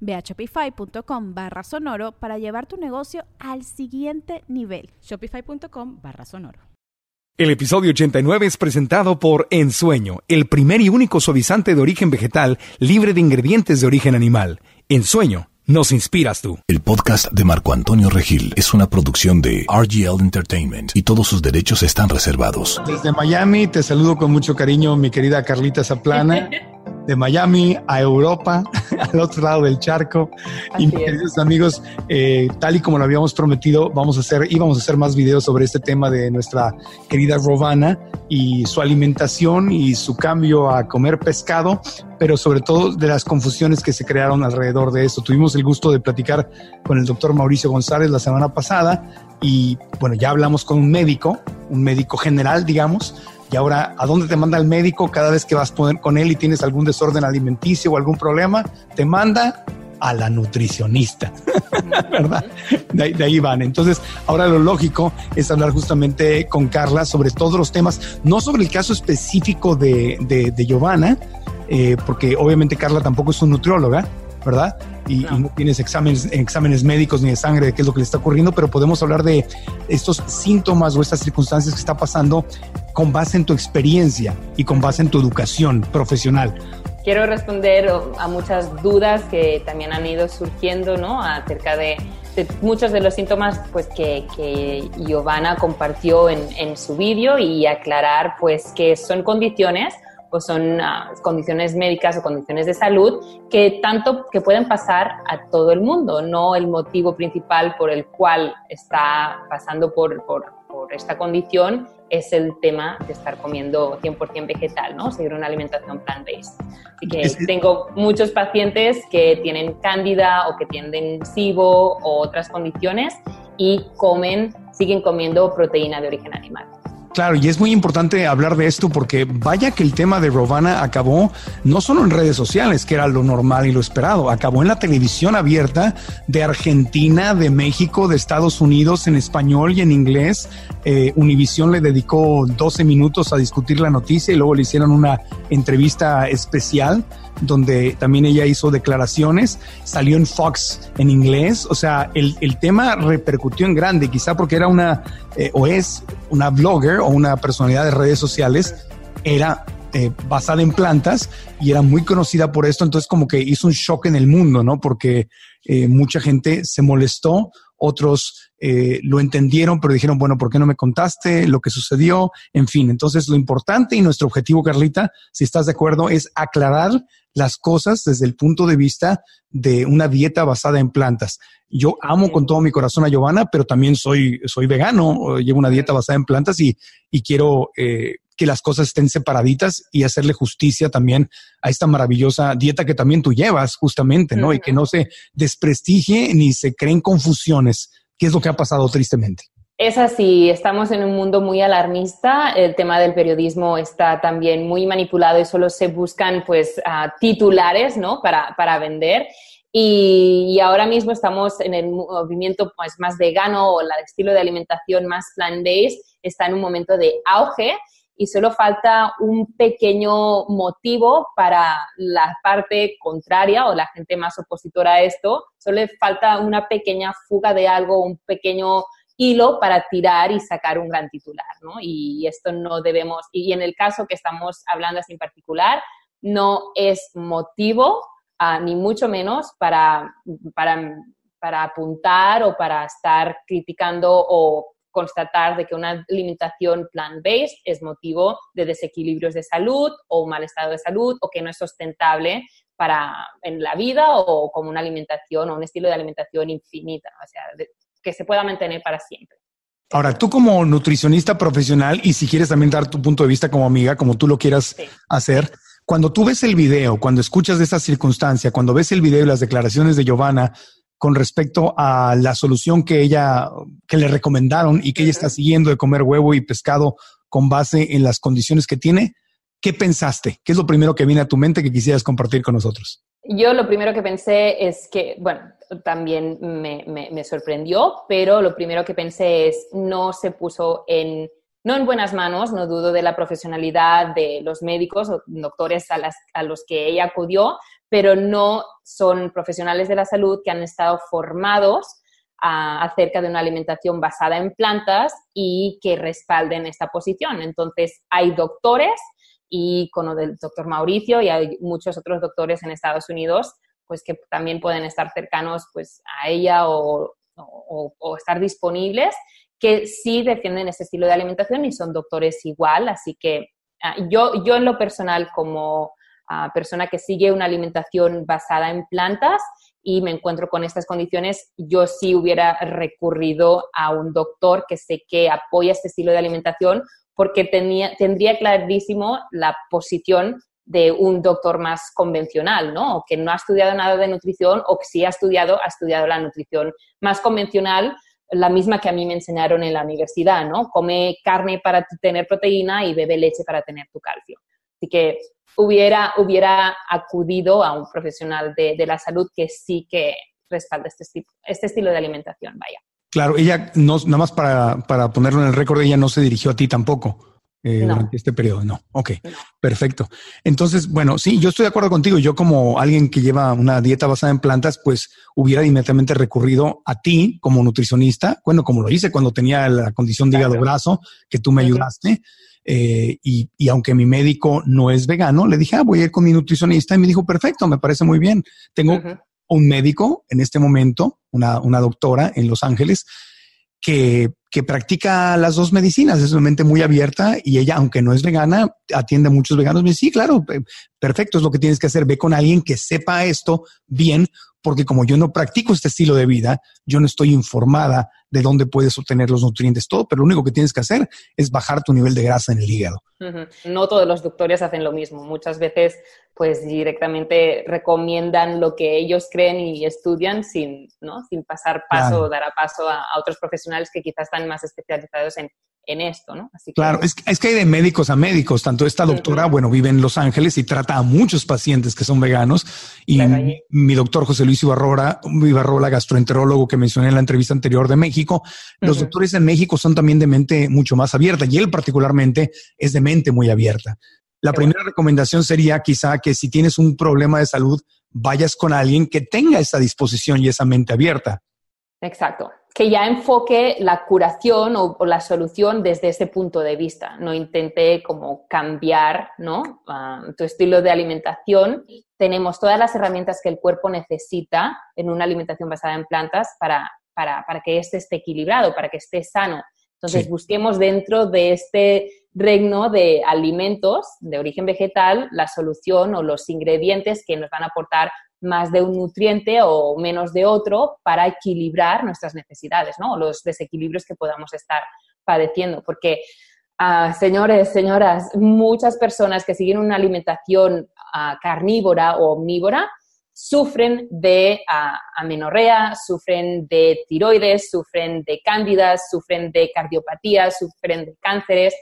Ve a shopify.com barra sonoro para llevar tu negocio al siguiente nivel. Shopify.com barra sonoro. El episodio 89 es presentado por Ensueño, el primer y único suavizante de origen vegetal libre de ingredientes de origen animal. Ensueño, nos inspiras tú. El podcast de Marco Antonio Regil es una producción de RGL Entertainment y todos sus derechos están reservados. Desde Miami te saludo con mucho cariño, mi querida Carlita Zaplana. de Miami a Europa, al otro lado del charco. y mis queridos amigos, eh, tal y como lo habíamos prometido, vamos a hacer, íbamos a hacer más videos sobre este tema de nuestra querida Robana y su alimentación y su cambio a comer pescado, pero sobre todo de las confusiones que se crearon alrededor de esto. Tuvimos el gusto de platicar con el doctor Mauricio González la semana pasada y bueno, ya hablamos con un médico, un médico general, digamos, y ahora, ¿a dónde te manda el médico cada vez que vas con él y tienes algún desorden alimenticio o algún problema? Te manda a la nutricionista, ¿verdad? De, ahí van. Entonces, ahora lo lógico es hablar justamente con Carla sobre todos los temas, no sobre el caso específico de, de, Giovanna, eh, porque obviamente Carla tampoco es una nutrióloga, ¿verdad? Y no. tienes exámenes, exámenes médicos ni de sangre de qué es lo que le está ocurriendo, pero podemos hablar de estos síntomas o estas circunstancias que está pasando con base en tu experiencia y con base en tu educación profesional. Quiero responder a muchas dudas que también han ido surgiendo ¿no? acerca de, muchos de los síntomas pues, que, que Giovanna compartió en, en su vídeo y aclarar pues, que son condiciones o son ah, condiciones médicas o condiciones de salud que tanto que pueden pasar a todo el mundo, no el motivo principal por el cual está pasando por, por, por esta condición es el tema de estar comiendo 100% vegetal, ¿no? Seguir una alimentación plant-based. Así que tengo muchos pacientes que tienen cándida o que tienen SIBO o otras condiciones y comen, siguen comiendo proteína de origen animal. Claro, y es muy importante hablar de esto porque vaya que el tema de Rovana acabó no solo en redes sociales, que era lo normal y lo esperado, acabó en la televisión abierta de Argentina, de México, de Estados Unidos, en español y en inglés. Eh, Univisión le dedicó 12 minutos a discutir la noticia y luego le hicieron una entrevista especial donde también ella hizo declaraciones, salió en Fox en inglés, o sea, el, el tema repercutió en grande, quizá porque era una, eh, o es una blogger o una personalidad de redes sociales, era eh, basada en plantas y era muy conocida por esto, entonces como que hizo un shock en el mundo, ¿no? Porque eh, mucha gente se molestó, otros eh, lo entendieron, pero dijeron, bueno, ¿por qué no me contaste lo que sucedió? En fin, entonces lo importante y nuestro objetivo, Carlita, si estás de acuerdo, es aclarar las cosas desde el punto de vista de una dieta basada en plantas. Yo amo con todo mi corazón a Giovanna, pero también soy, soy vegano, llevo una dieta basada en plantas y, y quiero eh, que las cosas estén separaditas y hacerle justicia también a esta maravillosa dieta que también tú llevas, justamente, ¿no? Y que no se desprestigie ni se creen confusiones, ¿Qué es lo que ha pasado tristemente. Es así, estamos en un mundo muy alarmista, el tema del periodismo está también muy manipulado y solo se buscan pues titulares, ¿no? Para, para vender. Y, ahora mismo estamos en el movimiento pues, más vegano o el estilo de alimentación más plant-based, está en un momento de auge y solo falta un pequeño motivo para la parte contraria o la gente más opositora a esto, solo falta una pequeña fuga de algo, un pequeño hilo para tirar y sacar un gran titular, ¿no? Y esto no debemos, y en el caso que estamos hablando así en particular, no es motivo, ah, ni mucho menos, para, para, para apuntar o para estar criticando o constatar de que una alimentación plant-based es motivo de desequilibrios de salud o un mal estado de salud o que no es sustentable para en la vida o como una alimentación o un estilo de alimentación infinita, o sea, que se pueda mantener para siempre. Ahora, tú como nutricionista profesional y si quieres también dar tu punto de vista como amiga, como tú lo quieras hacer, cuando tú ves el video, cuando escuchas de esta circunstancia, cuando ves el video y las declaraciones de Giovanna con respecto a la solución que ella, que le recomendaron y que ella está siguiendo de comer huevo y pescado con base en las condiciones que tiene, ¿qué pensaste? ¿Qué es lo primero que viene a tu mente que quisieras compartir con nosotros? Yo lo primero que pensé es que, bueno, también me, me, sorprendió, pero lo primero que pensé es no se puso en, no en buenas manos, no dudo de la profesionalidad de los médicos o doctores a, los que ella acudió, pero no son profesionales de la salud que han estado formados acerca de una alimentación basada en plantas y que respalden esta posición. Entonces, hay doctores y con del doctor Mauricio y hay muchos otros doctores en Estados Unidos, pues que también pueden estar cercanos pues a ella o, estar disponibles, que sí defienden ese estilo de alimentación y son doctores igual, así que ah, yo, yo en lo personal como ah, persona que sigue una alimentación basada en plantas y me encuentro con estas condiciones, yo sí hubiera recurrido a un doctor que sé que apoya este estilo de alimentación porque tenía, tendría clarísimo la posición de un doctor más convencional, ¿no? O que no ha estudiado nada de nutrición o que sí ha estudiado, ha estudiado la nutrición más convencional, la misma que a mí me enseñaron en la universidad, ¿no? Come carne para tener proteína y bebe leche para tener tu calcio. Así que hubiera, hubiera acudido a un profesional de, de la salud que sí que respalda este, este estilo de alimentación, vaya. Claro, ella no, nada más para, para ponerlo en el récord, ella no se dirigió a ti tampoco. Eh, durante este periodo. No, ok, perfecto. Entonces, bueno, sí, yo estoy de acuerdo contigo. Yo como alguien que lleva una dieta basada en plantas, pues hubiera inmediatamente recurrido a ti como nutricionista, bueno, como lo hice cuando tenía la condición de hígado brazo, que tú me ayudaste. Eh, y, y, aunque mi médico no es vegano, le dije, ah, voy a ir con mi nutricionista y me dijo, perfecto, me parece muy bien. Tengo un médico en este momento, una, una doctora en Los Ángeles, que, que, practica las dos medicinas, es una mente muy abierta y ella, aunque no es vegana, atiende a muchos veganos. Me dice, sí, claro, perfecto, es lo que tienes que hacer. Ve con alguien que sepa esto bien, porque como yo no practico este estilo de vida, yo no estoy informada de dónde puedes obtener los nutrientes, todo, pero lo único que tienes que hacer es bajar tu nivel de grasa en el hígado. No todos los doctores hacen lo mismo. Muchas veces, pues directamente recomiendan lo que ellos creen y estudian sin, ¿no? sin pasar paso o dar a paso a, a, otros profesionales que quizás están más especializados en, en esto, ¿no? Así claro, es, es, que hay de médicos a médicos. Tanto esta doctora, bueno, vive en Los Ángeles y trata a muchos pacientes que son veganos. Y mi, doctor José Luis Ibarrola, Ibarrola, gastroenterólogo que mencioné en la entrevista anterior de México, los doctores en México son también de mente mucho más abierta y él particularmente es de mente muy abierta. La primera recomendación sería quizá que si tienes un problema de salud, vayas con alguien que tenga esa disposición y esa mente abierta. Exacto que ya enfoque la curación o, la solución desde ese punto de vista. No intente como cambiar ¿no? Ah, tu estilo de alimentación. Tenemos todas las herramientas que el cuerpo necesita en una alimentación basada en plantas para, para, para que éste esté equilibrado, para que esté sano. Entonces, busquemos dentro de este reino de alimentos de origen vegetal la solución o los ingredientes que nos van a aportar más de un nutriente o menos de otro para equilibrar nuestras necesidades, ¿no? Los desequilibrios que podamos estar padeciendo. Porque, ah, señores, señoras, muchas personas que siguen una alimentación ah, carnívora o omnívora sufren de uh, amenorrea, sufren de tiroides, sufren de cándidas, sufren de cardiopatías, sufren de cánceres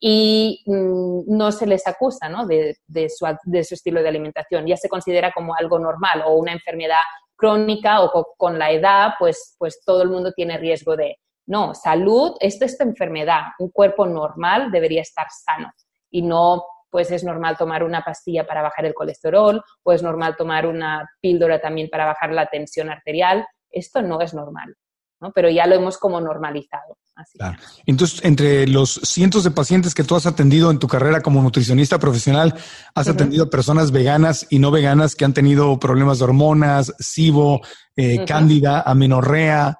y mm, no se les acusa ¿no? de, su, de, su, estilo de alimentación. Ya se considera como algo normal o una enfermedad crónica o con la edad, pues, pues todo el mundo tiene riesgo de, no, salud, esto es enfermedad, un cuerpo normal debería estar sano y no pues es normal tomar una pastilla para bajar el colesterol o es normal tomar una píldora también para bajar la tensión arterial. Esto no es normal pero ya lo hemos como normalizado. Entonces, entre los cientos de pacientes que tú has atendido en tu carrera como nutricionista profesional, has atendido personas veganas y no veganas que han tenido problemas de hormonas, SIBO, eh, cándida, amenorrea.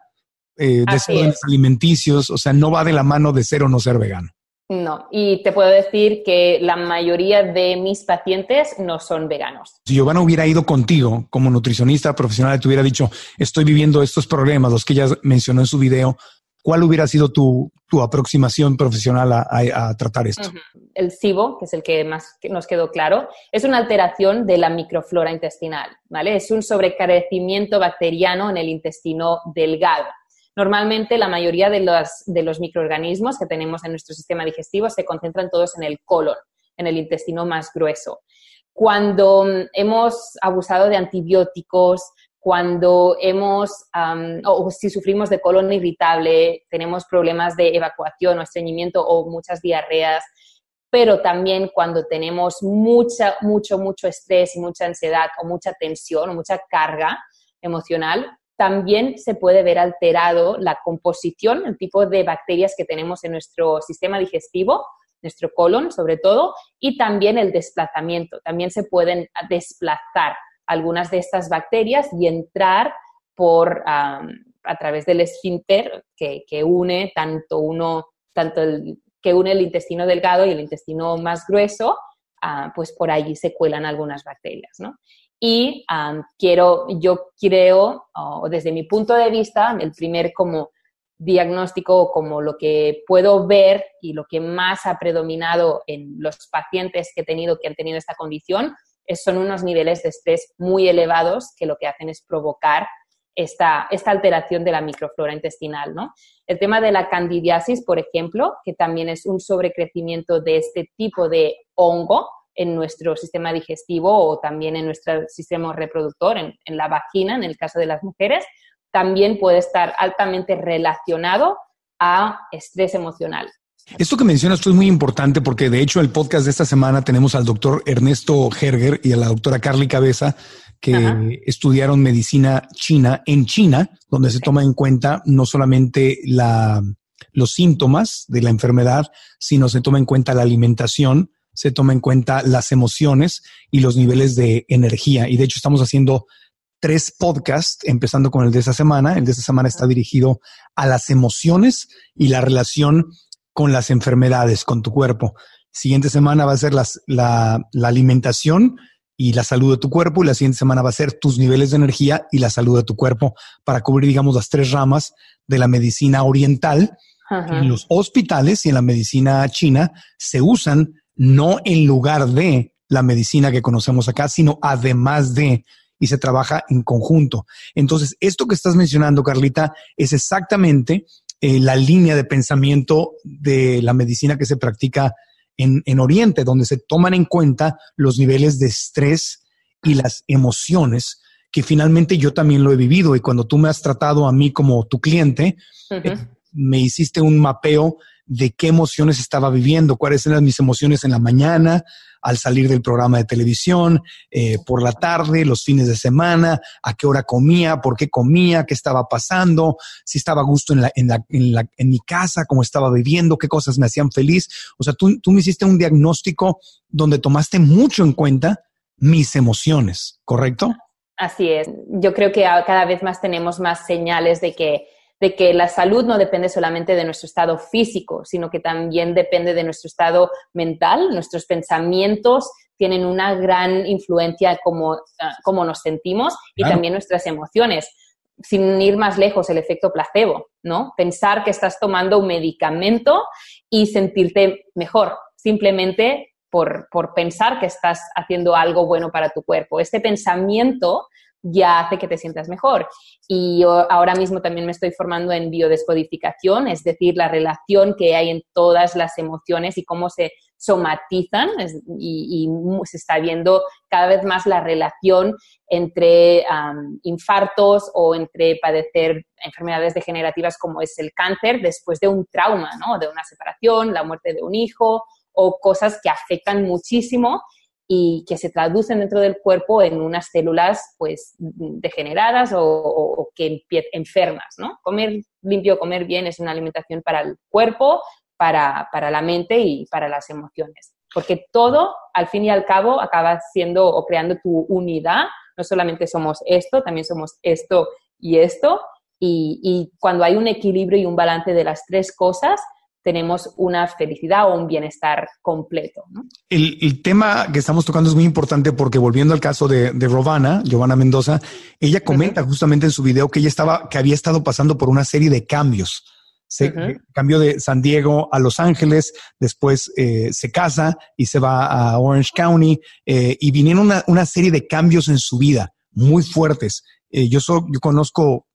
eh, desórdenes alimenticios, o sea, no va de la mano de ser o no ser vegano. No, y te puedo decir que la mayoría de mis pacientes no son veganos. Si Giovanna hubiera ido contigo como nutricionista profesional, te hubiera dicho, estoy viviendo estos problemas, los que ella mencionó en su video, ¿cuál hubiera sido tu, aproximación profesional a, tratar esto? El SIBO, que es el que más nos quedó claro, es una alteración de la microflora intestinal, ¿vale? Es un sobrecarecimiento bacteriano en el intestino delgado. Normalmente la mayoría de los, microorganismos que tenemos en nuestro sistema digestivo se concentran todos en el colon, en el intestino más grueso. Cuando mm, hemos abusado de antibióticos, cuando hemos, o si sufrimos de colon irritable, tenemos problemas de evacuación o estreñimiento o muchas diarreas, pero también cuando tenemos mucha, mucho, mucho estrés y mucha ansiedad o mucha tensión o mucha carga emocional, también se puede ver alterado la composición, el tipo de bacterias que tenemos en nuestro sistema digestivo, nuestro colon sobre todo, y también el desplazamiento. También se pueden desplazar algunas de estas bacterias y entrar por, a través del esfínter que, une tanto uno, tanto el, que une el intestino delgado y el intestino más grueso, ah, pues por allí se cuelan algunas bacterias, ¿no? Y quiero, yo creo, desde mi punto de vista, el primer como diagnóstico, como lo que puedo ver y lo que más ha predominado en los pacientes que he tenido que han tenido esta condición, es, son unos niveles de estrés muy elevados que lo que hacen es provocar esta, esta alteración de la microflora intestinal. ¿no? El tema de la candidiasis, por ejemplo, que también es un sobrecrecimiento de este tipo de hongo, en nuestro sistema digestivo o también en nuestro sistema reproductor, en, la vagina, en el caso de las mujeres, también puede estar altamente relacionado a estrés emocional. Esto que mencionas es muy importante porque de hecho el podcast de esta semana tenemos al doctor Ernesto Herger y a la doctora Carly Cabeza que estudiaron medicina china en China, donde se toma en cuenta no solamente la, los síntomas de la enfermedad, sino se toma en cuenta la alimentación, se toma en cuenta las emociones y los niveles de energía. Y de hecho estamos haciendo tres podcasts, empezando con el de esta semana. El de esta semana está dirigido a las emociones y la relación con las enfermedades, con tu cuerpo. Siguiente semana va a ser la, alimentación y la salud de tu cuerpo y la siguiente semana va a ser tus niveles de energía y la salud de tu cuerpo para cubrir, digamos, las tres ramas de la medicina oriental. En los hospitales y en la medicina china se usan no en lugar de la medicina que conocemos acá, sino además de, y se trabaja en conjunto. Entonces, esto que estás mencionando, Carlita, es exactamente eh, la línea de pensamiento de la medicina que se practica en, en Oriente, donde se toman en cuenta los niveles de estrés y las emociones que finalmente yo también lo he vivido y cuando tú me has tratado a mí como tu cliente, eh, me hiciste un mapeo de qué emociones estaba viviendo, cuáles eran mis emociones en la mañana, al salir del programa de televisión, eh, por la tarde, los fines de semana, a qué hora comía, por qué comía, qué estaba pasando, si estaba a gusto en, la, en, la, en, la, en mi casa, cómo estaba viviendo, qué cosas me hacían feliz. O sea, tú, tú me hiciste un diagnóstico donde tomaste mucho en cuenta mis emociones, ¿correcto? Así es. Yo creo que cada vez más tenemos más señales de que de que la salud no depende solamente de nuestro estado físico, sino que también depende de nuestro estado mental, nuestros pensamientos tienen una gran influencia en cómo, ah, nos sentimos y también nuestras emociones. Sin ir más lejos, el efecto placebo, ¿no? Pensar que estás tomando un medicamento y sentirte mejor, simplemente por, por, pensar que estás haciendo algo bueno para tu cuerpo. Este pensamiento ya hace que te sientas mejor. Y yo ahora mismo también me estoy formando en biodescodificación, es decir, la relación que hay en todas las emociones y cómo se somatizan y, se está viendo cada vez más la relación entre infartos o entre padecer enfermedades degenerativas como es el cáncer después de un trauma, ¿no? de una separación, la muerte de un hijo o cosas que afectan muchísimo y que se traducen dentro del cuerpo en unas células pues degeneradas o, que enfermas, ¿no? Comer limpio, comer bien es una alimentación para el cuerpo, para, para la mente y para las emociones. Porque todo, al fin y al cabo, acaba siendo o creando tu unidad. No solamente somos esto, también somos esto y esto. y, cuando hay un equilibrio y un balance de las tres cosas, tenemos una felicidad o un bienestar completo. El, tema que estamos tocando es muy importante porque volviendo al caso de, de Rovana, Giovanna Mendoza, ella comenta justamente en su video que ella estaba, que había estado pasando por una serie de cambios. Se cambió de San Diego a Los Ángeles, después eh, se casa y se va a Orange County eh, y vinieron una, una, serie de cambios en su vida muy fuertes. Eh, yo, yo conozco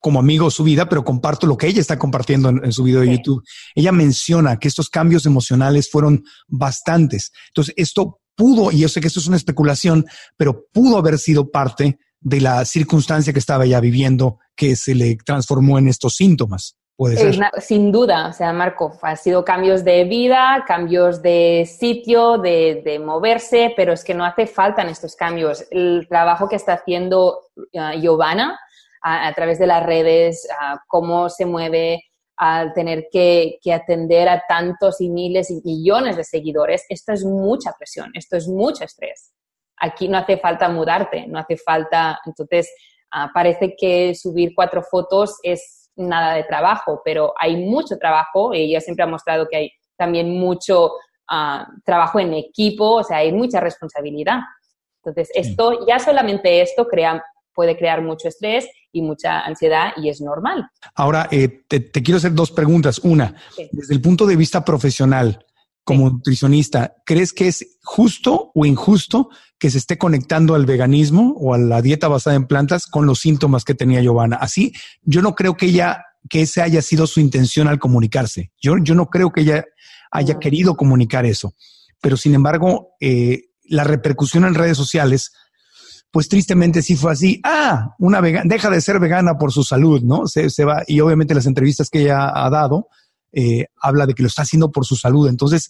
como amigo su vida, pero comparto lo que ella está compartiendo en, su video de YouTube. Ella menciona que estos cambios emocionales fueron bastantes. Entonces, esto pudo, y yo sé que esto es una especulación, pero pudo haber sido parte de la circunstancia que estaba ella viviendo que se le transformó en estos síntomas. Puede ser. sin duda, o sea, Marco, ha sido cambios de vida, cambios de sitio, de, moverse, pero es que no hace falta en estos cambios. El trabajo que está haciendo uh, Giovanna a, través de las redes, cómo se mueve al tener que, atender a tantos y miles y millones de seguidores, esto es mucha presión, esto es mucho estrés. Aquí no hace falta mudarte, no hace falta, entonces ah, parece que subir cuatro fotos es nada de trabajo, pero hay mucho trabajo y ella siempre ha mostrado que hay también mucho ah, trabajo en equipo, o sea, hay mucha responsabilidad. Entonces, esto, ya solamente esto crea puede crear mucho estrés y mucha ansiedad y es normal. Ahora, eh, te, quiero hacer dos preguntas. Una, desde el punto de vista profesional, como nutricionista, ¿crees que es justo o injusto que se esté conectando al veganismo o a la dieta basada en plantas con los síntomas que tenía Giovanna? Así, yo no creo que ella, que haya sido su intención al comunicarse. Yo, yo no creo que ella haya querido comunicar eso. Pero sin embargo, eh, la repercusión en redes sociales pues tristemente sí fue así. Ah, una vegana, deja de ser vegana por su salud, ¿no? Se, se va, y obviamente las entrevistas que ella ha dado, eh, habla de que lo está haciendo por su salud. Entonces,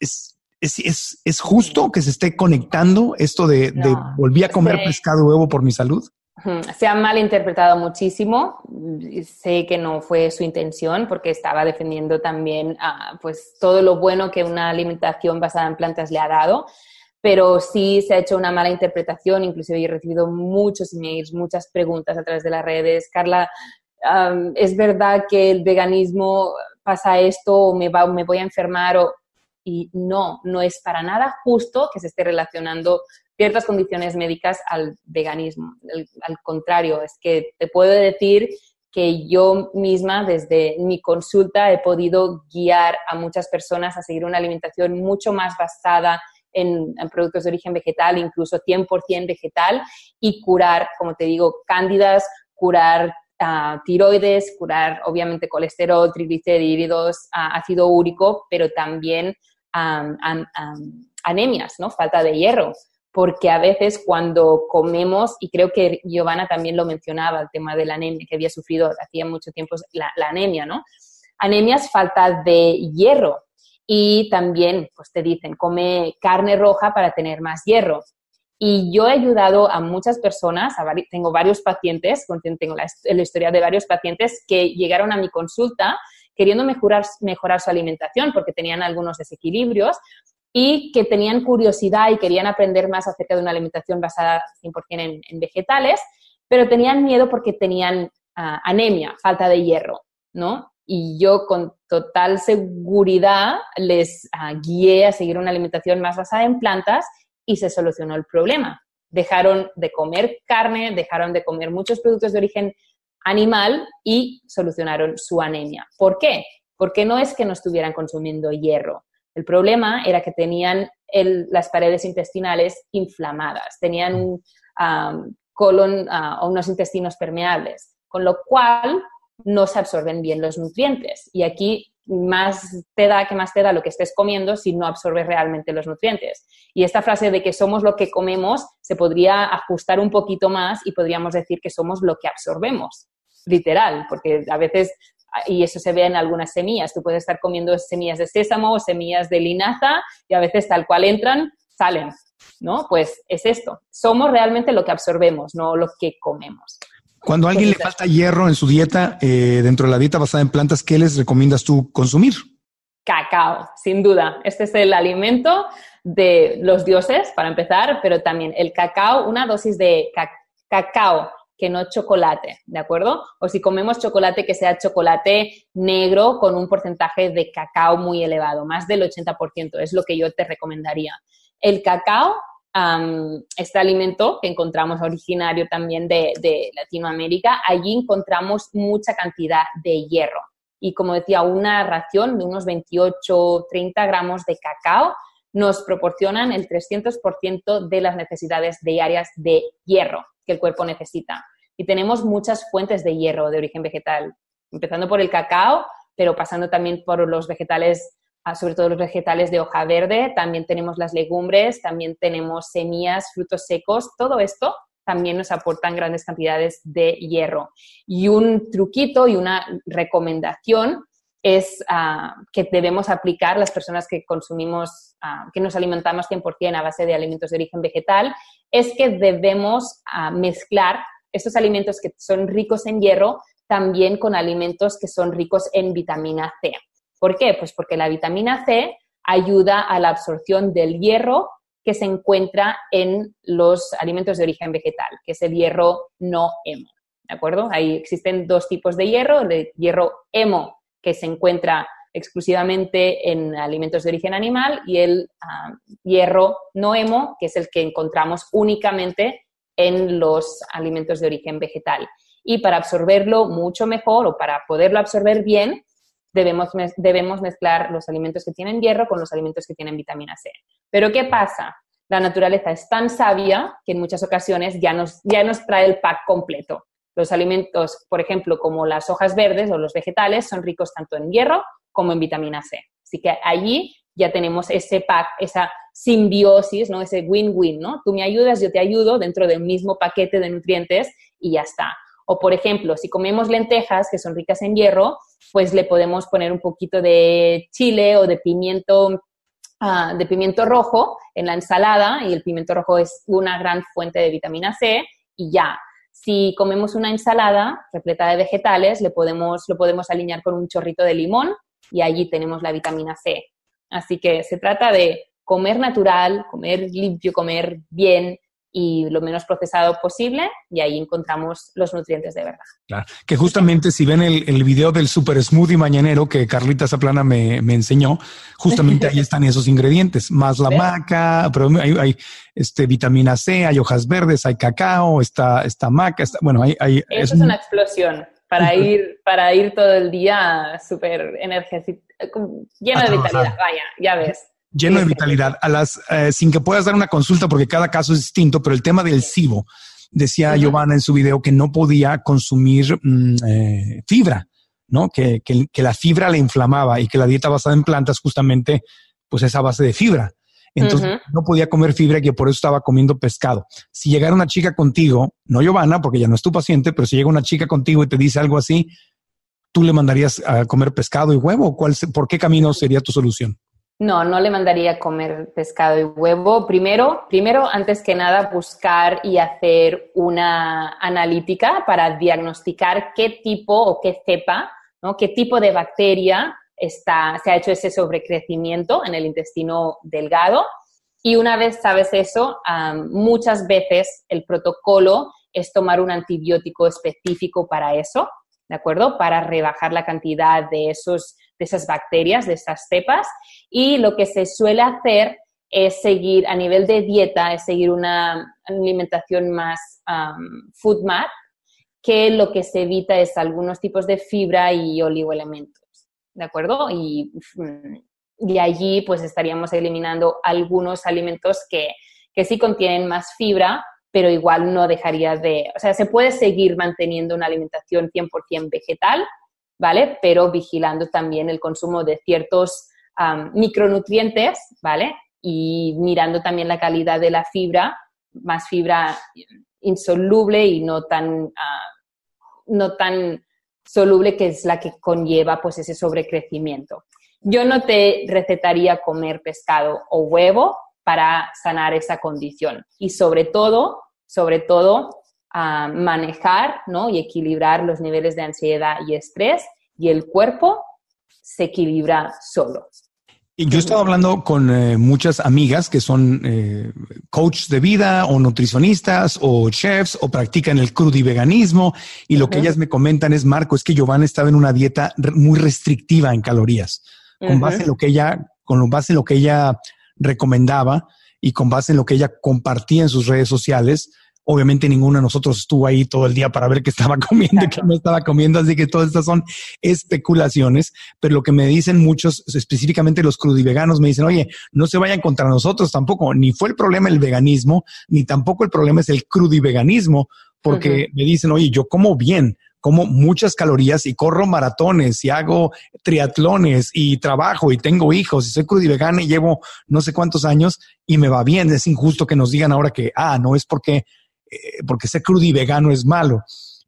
es, es, es, justo que se esté conectando esto de, de volví a comer pescado huevo por mi salud. Se ha malinterpretado muchísimo. Sé que no fue su intención porque estaba defendiendo también ah, pues todo lo bueno que una alimentación basada en plantas le ha dado pero sí se ha hecho una mala interpretación, inclusive he recibido muchos emails, muchas preguntas a través de las redes. Carla, ¿es verdad que el veganismo pasa esto o me, va, me voy a enfermar? O... Y no, no es para nada justo que se esté relacionando ciertas condiciones médicas al veganismo. al contrario, es que te puedo decir que yo misma desde mi consulta he podido guiar a muchas personas a seguir una alimentación mucho más basada en, productos de origen vegetal, incluso 100% vegetal, y curar, como te digo, cándidas, curar ah, tiroides, curar obviamente colesterol, triglicéridos, uh, ácido úrico, pero también anemias, ¿no? Falta de hierro. Porque a veces cuando comemos, y creo que Giovanna también lo mencionaba, el tema de la anemia, que había sufrido hacía mucho tiempo la, la anemia, ¿no? Anemia es falta de hierro y también pues te dicen, come carne roja para tener más hierro. Y yo he ayudado a muchas personas, tengo varios pacientes, tengo la, historia de varios pacientes que llegaron a mi consulta queriendo mejorar, mejorar su alimentación porque tenían algunos desequilibrios y que tenían curiosidad y querían aprender más acerca de una alimentación basada 100% en, vegetales, pero tenían miedo porque tenían ah, anemia, falta de hierro, ¿no? Y yo con total seguridad les ah, guié a seguir una alimentación más basada en plantas y se solucionó el problema. Dejaron de comer carne, dejaron de comer muchos productos de origen animal y solucionaron su anemia. ¿Por qué? Porque no es que no estuvieran consumiendo hierro. El problema era que tenían las paredes intestinales inflamadas, tenían un colon ah, o unos intestinos permeables, con lo cual no se absorben bien los nutrientes. Y aquí más te da que más te da lo que estés comiendo si no absorbes realmente los nutrientes. Y esta frase de que somos lo que comemos se podría ajustar un poquito más y podríamos decir que somos lo que absorbemos, literal, porque a veces, y eso se ve en algunas semillas, tú puedes estar comiendo semillas de sésamo o semillas de linaza y a veces tal cual entran, salen, ¿no? Pues es esto, somos realmente lo que absorbemos, no lo que comemos. Cuando a alguien le falta hierro en su dieta, eh, dentro de la dieta basada en plantas, ¿qué les recomiendas tú consumir? Cacao, sin duda. Este es el alimento de los dioses, para empezar, pero también el cacao, una dosis de cacao que no chocolate, ¿de acuerdo? O si comemos chocolate, que sea chocolate negro con un porcentaje de cacao muy elevado, más del 80%, es lo que yo te recomendaría. El cacao, este alimento que encontramos originario también de, de Latinoamérica, allí encontramos mucha cantidad de hierro. Y como decía, una ración de unos 28, 30 gramos de cacao nos proporcionan el 300% de las necesidades diarias de hierro que el cuerpo necesita. Y tenemos muchas fuentes de hierro de origen vegetal, empezando por el cacao, pero pasando también por los vegetales, sobre todo los vegetales de hoja verde, también tenemos las legumbres, también tenemos semillas, frutos secos, todo esto también nos aportan grandes cantidades de hierro. Y un truquito y una recomendación es ah, que debemos aplicar las personas que consumimos, ah, que nos alimentamos 100% a base de alimentos de origen vegetal, es que debemos ah, mezclar estos alimentos que son ricos en hierro también con alimentos que son ricos en vitamina C. ¿Por qué? Pues porque la vitamina C ayuda a la absorción del hierro que se encuentra en los alimentos de origen vegetal, que es el hierro no hemo. ¿De acuerdo? Ahí existen dos tipos de hierro, el hierro hemo que se encuentra exclusivamente en alimentos de origen animal y el ah, hierro no hemo, que es el que encontramos únicamente en los alimentos de origen vegetal. Y para absorberlo mucho mejor o para poderlo absorber bien, debemos, debemos mezclar los alimentos que tienen hierro con los alimentos que tienen vitamina C. Pero ¿qué pasa? La naturaleza es tan sabia que en muchas ocasiones ya nos, ya nos trae el pack completo. Los alimentos, por ejemplo, como las hojas verdes o los vegetales, son ricos tanto en hierro como en vitamina C. Así que allí ya tenemos ese pack, esa simbiosis, ¿no? Ese win-win, ¿no? Tú me ayudas, yo te ayudo dentro del mismo paquete de nutrientes y ya está. O, por ejemplo, si comemos lentejas que son ricas en hierro, pues le podemos poner un poquito de chile o de pimiento, ah, de pimiento rojo en la ensalada y el pimiento rojo es una gran fuente de vitamina C y ya. Si comemos una ensalada repleta de vegetales, le podemos, lo podemos alinear con un chorrito de limón y allí tenemos la vitamina C. Así que se trata de comer natural, comer limpio, comer bien y lo menos procesado posible y ahí encontramos los nutrientes de verdad. Claro, que justamente si ven el, el video del super smoothie mañanero que Carlita Zaplana me, me enseñó, justamente ahí están esos ingredientes, más la maca, pero hay, este, vitamina C, hay hojas verdes, hay cacao, está, está maca, está, bueno, hay... hay Eso es, una explosión para ir, para ir todo el día súper energético, lleno de vitalidad, vaya, ya ves lleno de vitalidad, a las, eh, sin que puedas dar una consulta porque cada caso es distinto, pero el tema del SIBO, decía Giovanna en su video que no podía consumir mm, eh, fibra, ¿no? Que, que, la fibra le inflamaba y que la dieta basada en plantas justamente, pues esa base de fibra. Entonces no podía comer fibra y que por eso estaba comiendo pescado. Si llegara una chica contigo, no Giovanna, porque ya no es tu paciente, pero si llega una chica contigo y te dice algo así, ¿tú le mandarías a comer pescado y huevo? ¿Cuál, ¿Por qué camino sería tu solución? No, no le mandaría comer pescado y huevo. Primero, primero, antes que nada, buscar y hacer una analítica para diagnosticar qué tipo o qué cepa, ¿no? qué tipo de bacteria está, se ha hecho ese sobrecrecimiento en el intestino delgado. Y una vez sabes eso, muchas veces el protocolo es tomar un antibiótico específico para eso, ¿de acuerdo? Para rebajar la cantidad de esos de esas bacterias, de esas cepas, y lo que se suele hacer es seguir a nivel de dieta, es seguir una alimentación más food map, que lo que se evita es algunos tipos de fibra y oligoelementos, ¿de acuerdo? Y, y allí pues estaríamos eliminando algunos alimentos que, que sí contienen más fibra, pero igual no dejaría de, o sea, se puede seguir manteniendo una alimentación 100% vegetal, ¿vale? Pero vigilando también el consumo de ciertos micronutrientes, ¿vale? Y mirando también la calidad de la fibra, más fibra insoluble y no tan, ah, no tan soluble que es la que conlleva pues ese sobrecrecimiento. Yo no te recetaría comer pescado o huevo para sanar esa condición y sobre todo, sobre todo a manejar ¿no? y equilibrar los niveles de ansiedad y estrés y el cuerpo se equilibra solo. Yo he estado hablando con eh, muchas amigas que son eh, coaches de vida o nutricionistas o chefs o practican el crudiveganismo y lo que ellas me comentan es, Marco, es que Giovanna estaba en una dieta muy restrictiva en calorías, con base en lo que ella, con base en lo que ella recomendaba y con base en lo que ella compartía en sus redes sociales, Obviamente ninguno de nosotros estuvo ahí todo el día para ver qué estaba comiendo y qué no estaba comiendo, así que todas estas son especulaciones, pero lo que me dicen muchos, específicamente los crudiveganos, me dicen, oye, no se vayan contra nosotros tampoco, ni fue el problema el veganismo, ni tampoco el problema es el crudiveganismo, porque me dicen, oye, yo como bien, como muchas calorías y corro maratones y hago triatlones y trabajo y tengo hijos y soy crudivegana y llevo no sé cuántos años y me va bien. Es injusto que nos digan ahora que, ah, no es porque eh, porque ser crudo y vegano es malo.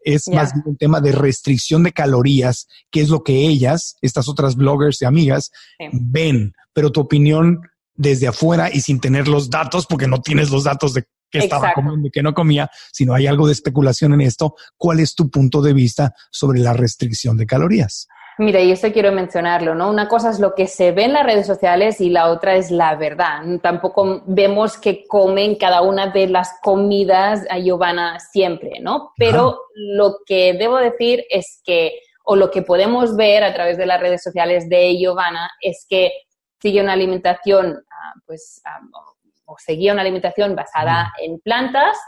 Es más bien un tema de restricción de calorías, que es lo que ellas, estas otras bloggers y amigas, ven. Pero tu opinión desde afuera y sin tener los datos, porque no tienes los datos de qué estaba comiendo y qué no comía, sino hay algo de especulación en esto. ¿Cuál es tu punto de vista sobre la restricción de calorías? Mira, y esto quiero mencionarlo, ¿no? Una cosa es lo que se ve en las redes sociales y la otra es la verdad. Tampoco vemos que comen cada una de las comidas a Giovanna siempre, ¿no? Pero lo que debo decir es que, o lo que podemos ver a través de las redes sociales de Giovanna es que sigue una alimentación, ah, pues, ah, o seguía una alimentación basada en plantas,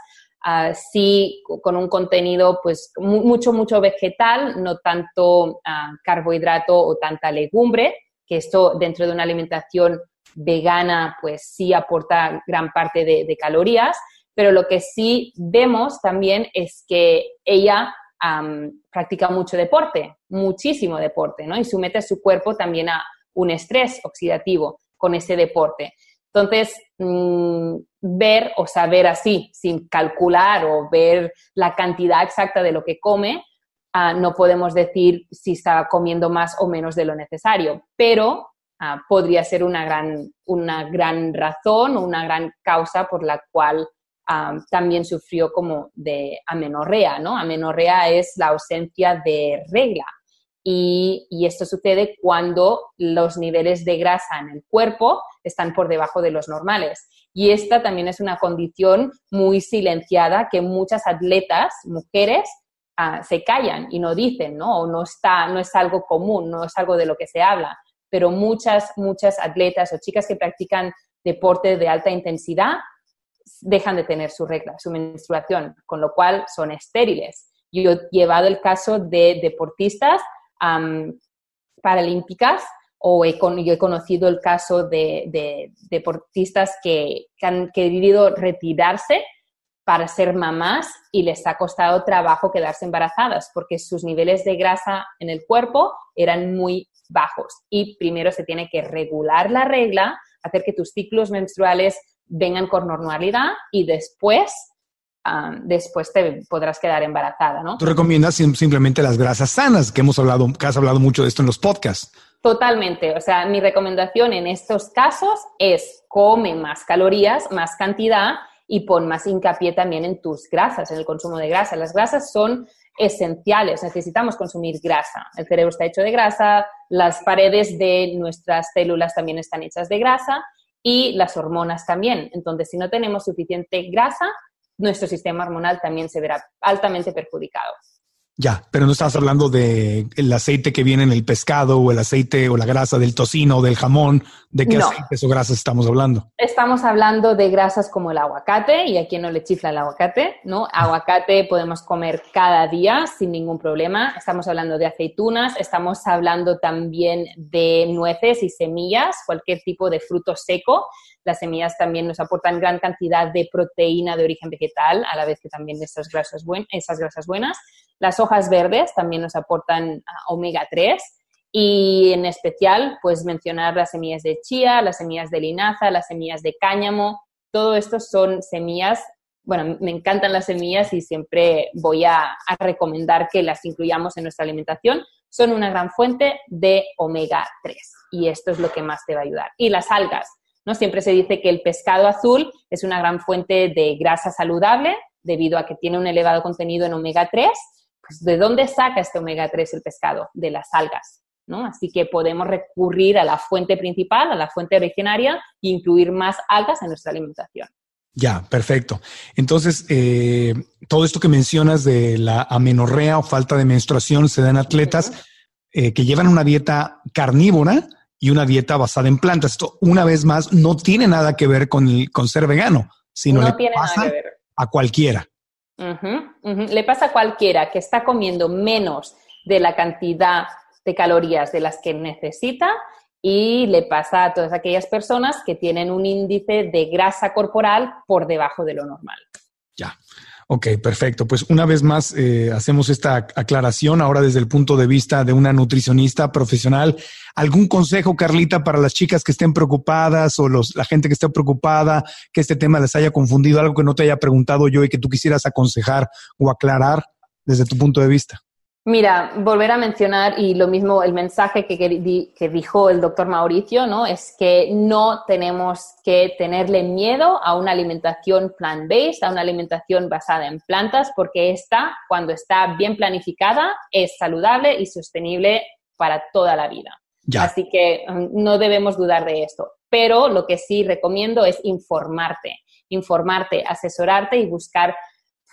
sí con un contenido pues mucho, mucho vegetal, no tanto ah, carbohidrato o tanta legumbre, que esto dentro de una alimentación vegana pues sí aporta gran parte de, calorías, pero lo que sí vemos también es que ella practica mucho deporte, muchísimo deporte, ¿no? Y somete a su cuerpo también a un estrés oxidativo con ese deporte. Entonces, mm, ver o saber así, sin calcular o ver la cantidad exacta de lo que come, ah, no podemos decir si está comiendo más o menos de lo necesario, pero ah, podría ser una gran, una gran razón o una gran causa por la cual ah, también sufrió como de amenorrea, ¿no? Amenorrea es la ausencia de regla. Y, esto sucede cuando los niveles de grasa en el cuerpo están por debajo de los normales. Y esta también es una condición muy silenciada que muchas atletas, mujeres, ah, se callan y no dicen, ¿no? No, está, no es algo común, no es algo de lo que se habla. Pero muchas, muchas atletas o chicas que practican deporte de alta intensidad dejan de tener su regla, su menstruación, con lo cual son estériles. Yo he llevado el caso de deportistas paralímpicas o he, conocido el caso de, deportistas que, han querido retirarse para ser mamás y les ha costado trabajo quedarse embarazadas porque sus niveles de grasa en el cuerpo eran muy bajos. Y primero se tiene que regular la regla, hacer que tus ciclos menstruales vengan con normalidad y después después te podrás quedar embarazada, ¿no? Tú recomiendas simplemente las grasas sanas, que hemos hablado, que has hablado mucho de esto en los podcasts. Totalmente. O sea, mi recomendación en estos casos es come más calorías, más cantidad y pon más hincapié también en tus grasas, en el consumo de grasa. Las grasas son esenciales, necesitamos consumir grasa. El cerebro está hecho de grasa, las paredes de nuestras células también están hechas de grasa y las hormonas también. Entonces, si no tenemos suficiente grasa, nuestro sistema hormonal también se verá altamente perjudicado. Ya, pero no estás hablando de el aceite que viene en el pescado o el aceite o la grasa del tocino o del jamón. ¿De qué aceites o grasas estamos hablando? Estamos hablando de grasas como el aguacate y a quien no le chifla el aguacate, ¿no? Aguacate podemos comer cada día sin ningún problema. Estamos hablando de aceitunas, estamos hablando también de nueces y semillas, cualquier tipo de fruto seco. Las semillas también nos aportan gran cantidad de proteína de origen vegetal, a la vez que también grasas, esas grasas buenas. Las hojas verdes también nos aportan ah, omega 3 y en especial, pues mencionar las semillas de chía, las semillas de linaza, las semillas de cáñamo. Todo esto son semillas, bueno, me encantan las semillas y siempre voy a, a recomendar que las incluyamos en nuestra alimentación. Son una gran fuente de omega 3 y esto es lo que más te va a ayudar. Y las algas, ¿no? Siempre se dice que el pescado azul es una gran fuente de grasa saludable debido a que tiene un elevado contenido en omega 3. Pues, ¿De dónde saca este omega 3 el pescado? De las algas. ¿no? Así que podemos recurrir a la fuente principal, a la fuente originaria, e incluir más algas en nuestra alimentación. Ya, perfecto. Entonces, eh, todo esto que mencionas de la amenorrea o falta de menstruación se da en atletas eh, que llevan una dieta carnívora y una dieta basada en plantas. Esto, una vez más, no tiene nada que ver con, el, con ser vegano, sino le pasa a cualquiera. Le pasa a cualquiera que está comiendo menos de la cantidad de calorías de las que necesita y le pasa a todas aquellas personas que tienen un índice de grasa corporal por debajo de lo normal. Ya. Ok, perfecto. Pues una vez más eh, hacemos esta aclaración ahora desde el punto de vista de una nutricionista profesional. ¿Algún consejo, Carlita, para las chicas que estén preocupadas o los, la gente que esté preocupada, que este tema les haya confundido, algo que no te haya preguntado yo y que tú quisieras aconsejar o aclarar desde tu punto de vista? Mira, volver a mencionar y lo mismo el mensaje que, que, dijo el doctor Mauricio, ¿no? Es que no tenemos que tenerle miedo a una alimentación plant-based, a una alimentación basada en plantas, porque esta, cuando está bien planificada, es saludable y sostenible para toda la vida. Así que mm, no debemos dudar de esto. Pero lo que sí recomiendo es informarte, informarte, asesorarte y buscar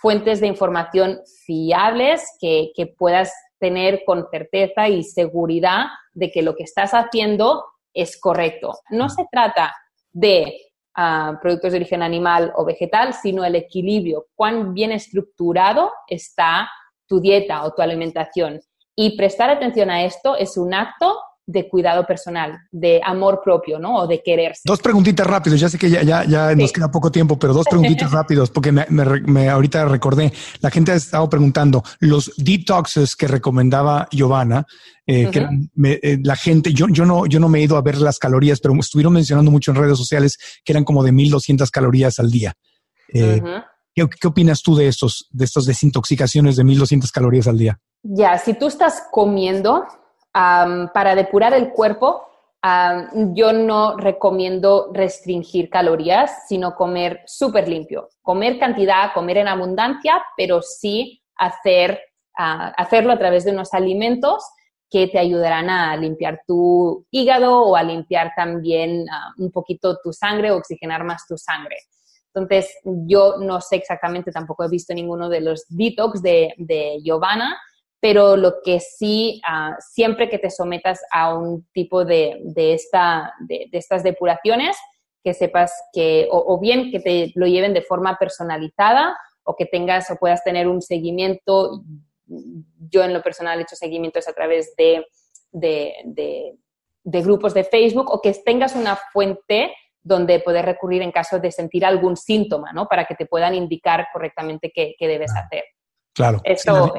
fuentes de información fiables que, puedas tener con certeza y seguridad de que lo que estás haciendo es correcto. No se trata de ah, productos de origen animal o vegetal, sino el equilibrio, cuán bien estructurado está tu dieta o tu alimentación. Y prestar atención a esto es un acto de cuidado personal, de amor propio, ¿no? O de quererse. Dos preguntitas rápidas, ya sé que ya, ya, ya nos queda poco tiempo, pero dos preguntitas rápidos, porque me, me, ahorita recordé, la gente ha estado preguntando, los detoxes que recomendaba Giovanna, eh, que eh, la gente, yo, yo, no, yo no me he ido a ver las calorías, pero estuvieron mencionando mucho en redes sociales que eran como de 1200 calorías al día. Eh, ¿qué, ¿qué, opinas tú de estos, de estas desintoxicaciones de 1200 calorías al día? Ya, si tú estás comiendo para depurar el cuerpo, yo no recomiendo restringir calorías, sino comer súper limpio. Comer cantidad, comer en abundancia, pero sí hacer, hacerlo a través de unos alimentos que te ayudarán a limpiar tu hígado o a limpiar también un poquito tu sangre, oxigenar más tu sangre. Entonces, yo no sé exactamente, tampoco he visto ninguno de los detox de, de Giovanna, pero lo que sí, ah, siempre que te sometas a un tipo de, de, esta, de, estas depuraciones, que sepas que, o, bien que te lo lleven de forma personalizada o que tengas o puedas tener un seguimiento. Yo en lo personal he hecho seguimientos a través de, de, de grupos de Facebook o que tengas una fuente donde poder recurrir en caso de sentir algún síntoma, ¿no? Para que te puedan indicar correctamente qué, qué debes hacer. Claro. Esto,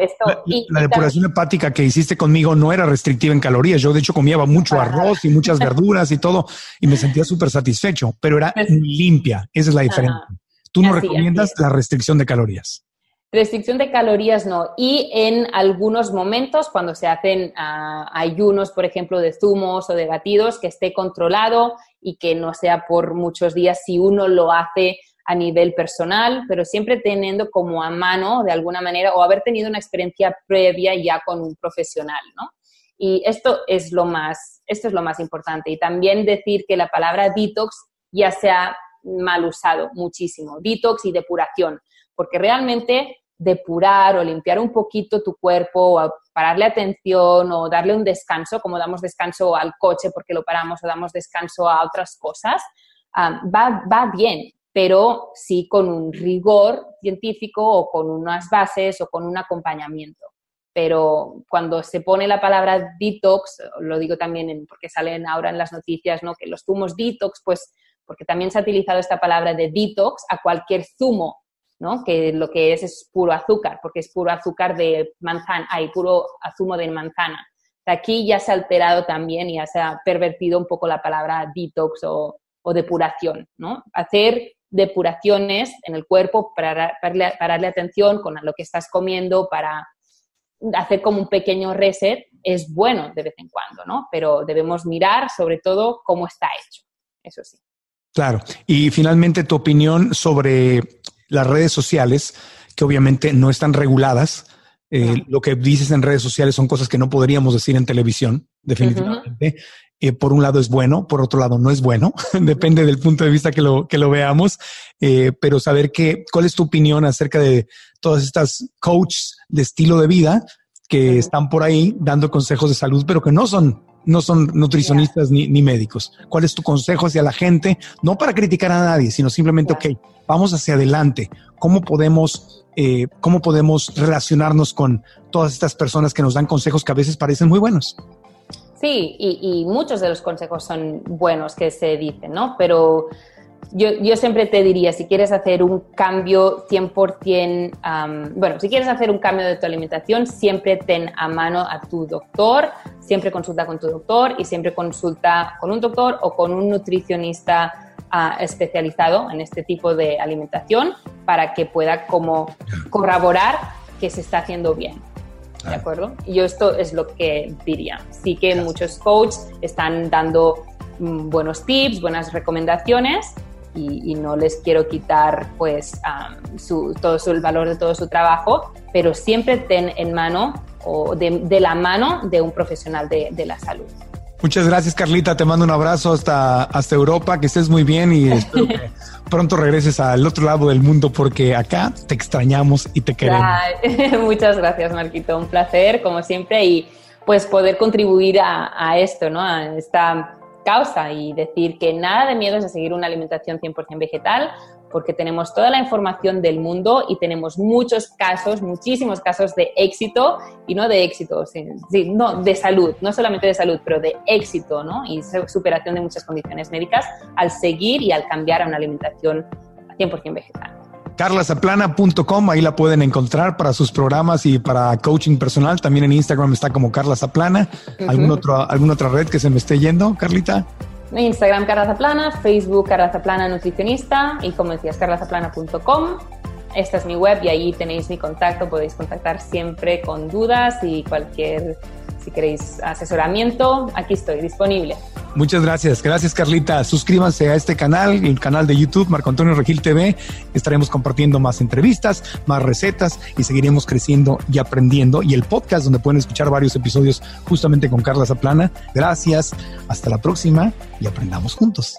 la, depuración hepática que hiciste conmigo no era restrictiva en calorías. Yo, de hecho, comía mucho arroz y muchas verduras y todo, y me sentía súper satisfecho, pero era pues limpia. Esa es la diferencia. Tú no recomiendas la restricción de calorías. Restricción de calorías no. Y en algunos momentos, cuando se hacen ah, ayunos, por ejemplo, de zumos o de batidos, que esté controlado y que no sea por muchos días si uno lo hace a nivel personal, pero siempre teniendo como a mano de alguna manera o haber tenido una experiencia previa ya con un profesional, ¿no? Y esto es lo más, esto es lo más importante. Y también decir que la palabra detox ya se ha mal usado muchísimo, detox y depuración, porque realmente depurar o limpiar un poquito tu cuerpo, o pararle atención o darle un descanso, como damos descanso al coche porque lo paramos o damos descanso a otras cosas, ah, va, va bien, pero sí con un rigor científico o con unas bases o con un acompañamiento. Pero cuando se pone la palabra detox, lo digo también porque salen ahora en las noticias, ¿no? Que los zumos detox, pues porque también se ha utilizado esta palabra de detox a cualquier zumo, ¿no? Que lo que es es puro azúcar, porque es puro azúcar de manzana, hay puro zumo de manzana. Aquí ya se ha alterado también y ya se ha pervertido un poco la palabra detox o, o depuración, ¿no? Hacer depuraciones en el cuerpo para darle, atención con lo que estás comiendo, para hacer como un pequeño reset, es bueno de vez en cuando, ¿no? Pero debemos mirar sobre todo cómo está hecho, eso sí. Claro. Y finalmente, tu opinión sobre las redes sociales, que obviamente no están reguladas, Eh, lo que dices en redes sociales son cosas que no podríamos decir en televisión, definitivamente. Eh, por un lado es bueno, por otro lado no es bueno, depende del punto de vista que lo, que lo veamos, eh, pero saber que, cuál es tu opinión acerca de todas estas coaches de estilo de vida que están por ahí dando consejos de salud, pero que no son no son nutricionistas ni, ni, médicos. ¿Cuál es tu consejo hacia la gente? No para criticar a nadie, sino simplemente, ok, vamos hacia adelante. ¿Cómo podemos, eh, cómo podemos relacionarnos con todas estas personas que nos dan consejos que a veces parecen muy buenos? Sí, y, y muchos de los consejos son buenos que se dicen, ¿no? Pero yo, siempre te diría, si quieres hacer un cambio 100%, bueno, si quieres hacer un cambio de tu alimentación, siempre ten a mano a tu doctor, siempre consulta con tu doctor y siempre consulta con un doctor o con un nutricionista uh, especializado en este tipo de alimentación para que pueda como corroborar que se está haciendo bien. ¿De acuerdo? Y yo esto es lo que diría. Sí que muchos coaches están dando mm, buenos tips, buenas recomendaciones, y, no les quiero quitar pues su, todo el valor de todo su trabajo, pero siempre ten en mano o de, la mano de un profesional de, de, la salud. Muchas gracias Carlita, te mando un abrazo hasta, hasta Europa, que estés muy bien y espero que pronto regreses al otro lado del mundo porque acá te extrañamos y te queremos. Muchas gracias Marquito, un placer como siempre y pues poder contribuir a, a esto, ¿no? a esta causa y decir que nada de miedo es seguir una alimentación 100% vegetal porque tenemos toda la información del mundo y tenemos muchos casos, muchísimos casos de éxito y no de éxito, no, de salud, no solamente de salud, pero de éxito ¿no? y superación de muchas condiciones médicas al seguir y al cambiar a una alimentación 100% vegetal carlasaplana.com, ahí la pueden encontrar para sus programas y para coaching personal. También en Instagram está como Carla Zaplana. ¿Algún otro, ¿Alguna otra red que se me esté yendo, Carlita? Instagram Carla Zaplana, Facebook Carla Zaplana Nutricionista y como decías, carlazaplana.com. Esta es mi web y ahí tenéis mi contacto. Podéis contactar siempre con dudas y cualquier si queréis asesoramiento, aquí estoy disponible. Muchas gracias. Gracias, Carlita. Suscríbanse a este canal, el canal de YouTube Marco Antonio Regil TV. Estaremos compartiendo más entrevistas, más recetas y seguiremos creciendo y aprendiendo. Y el podcast donde pueden escuchar varios episodios justamente con Carla Zaplana. Gracias. Hasta la próxima y aprendamos juntos.